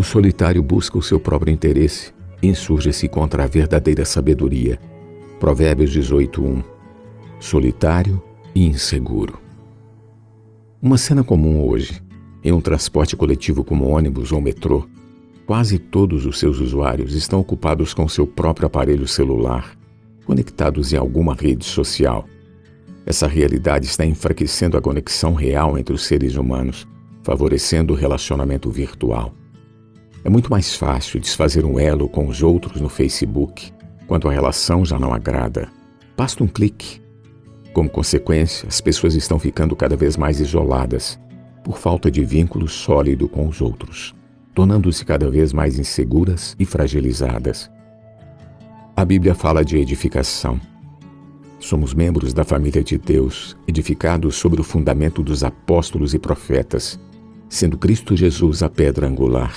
O solitário busca o seu próprio interesse e insurge-se contra a verdadeira sabedoria. Provérbios 18:1. Solitário e inseguro. Uma cena comum hoje, em um transporte coletivo como ônibus ou metrô, quase todos os seus usuários estão ocupados com seu próprio aparelho celular, conectados em alguma rede social. Essa realidade está enfraquecendo a conexão real entre os seres humanos, favorecendo o relacionamento virtual. É muito mais fácil desfazer um elo com os outros no Facebook, quando a relação já não agrada. Basta um clique. Como consequência, as pessoas estão ficando cada vez mais isoladas, por falta de vínculo sólido com os outros, tornando-se cada vez mais inseguras e fragilizadas. A Bíblia fala de edificação. Somos membros da família de Deus, edificados sobre o fundamento dos apóstolos e profetas, sendo Cristo Jesus a pedra angular.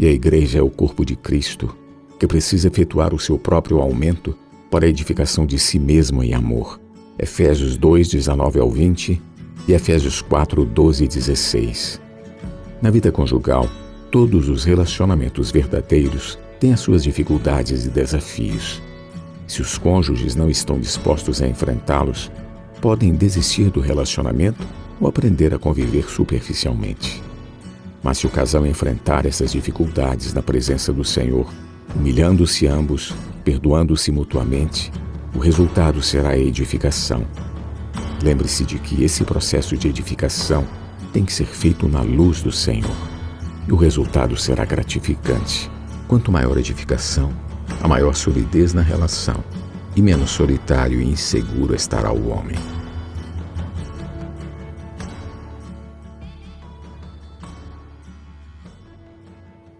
E a Igreja é o corpo de Cristo, que precisa efetuar o seu próprio aumento para a edificação de si mesmo em amor. Efésios 2, 19 ao 20 e Efésios 4, 12 e 16. Na vida conjugal, todos os relacionamentos verdadeiros têm as suas dificuldades e desafios. Se os cônjuges não estão dispostos a enfrentá-los, podem desistir do relacionamento ou aprender a conviver superficialmente. Mas se o casal enfrentar essas dificuldades na presença do Senhor, humilhando-se ambos, perdoando-se mutuamente, o resultado será a edificação. Lembre-se de que esse processo de edificação tem que ser feito na luz do Senhor. E o resultado será gratificante. Quanto maior a edificação, a maior solidez na relação, e menos solitário e inseguro estará o homem.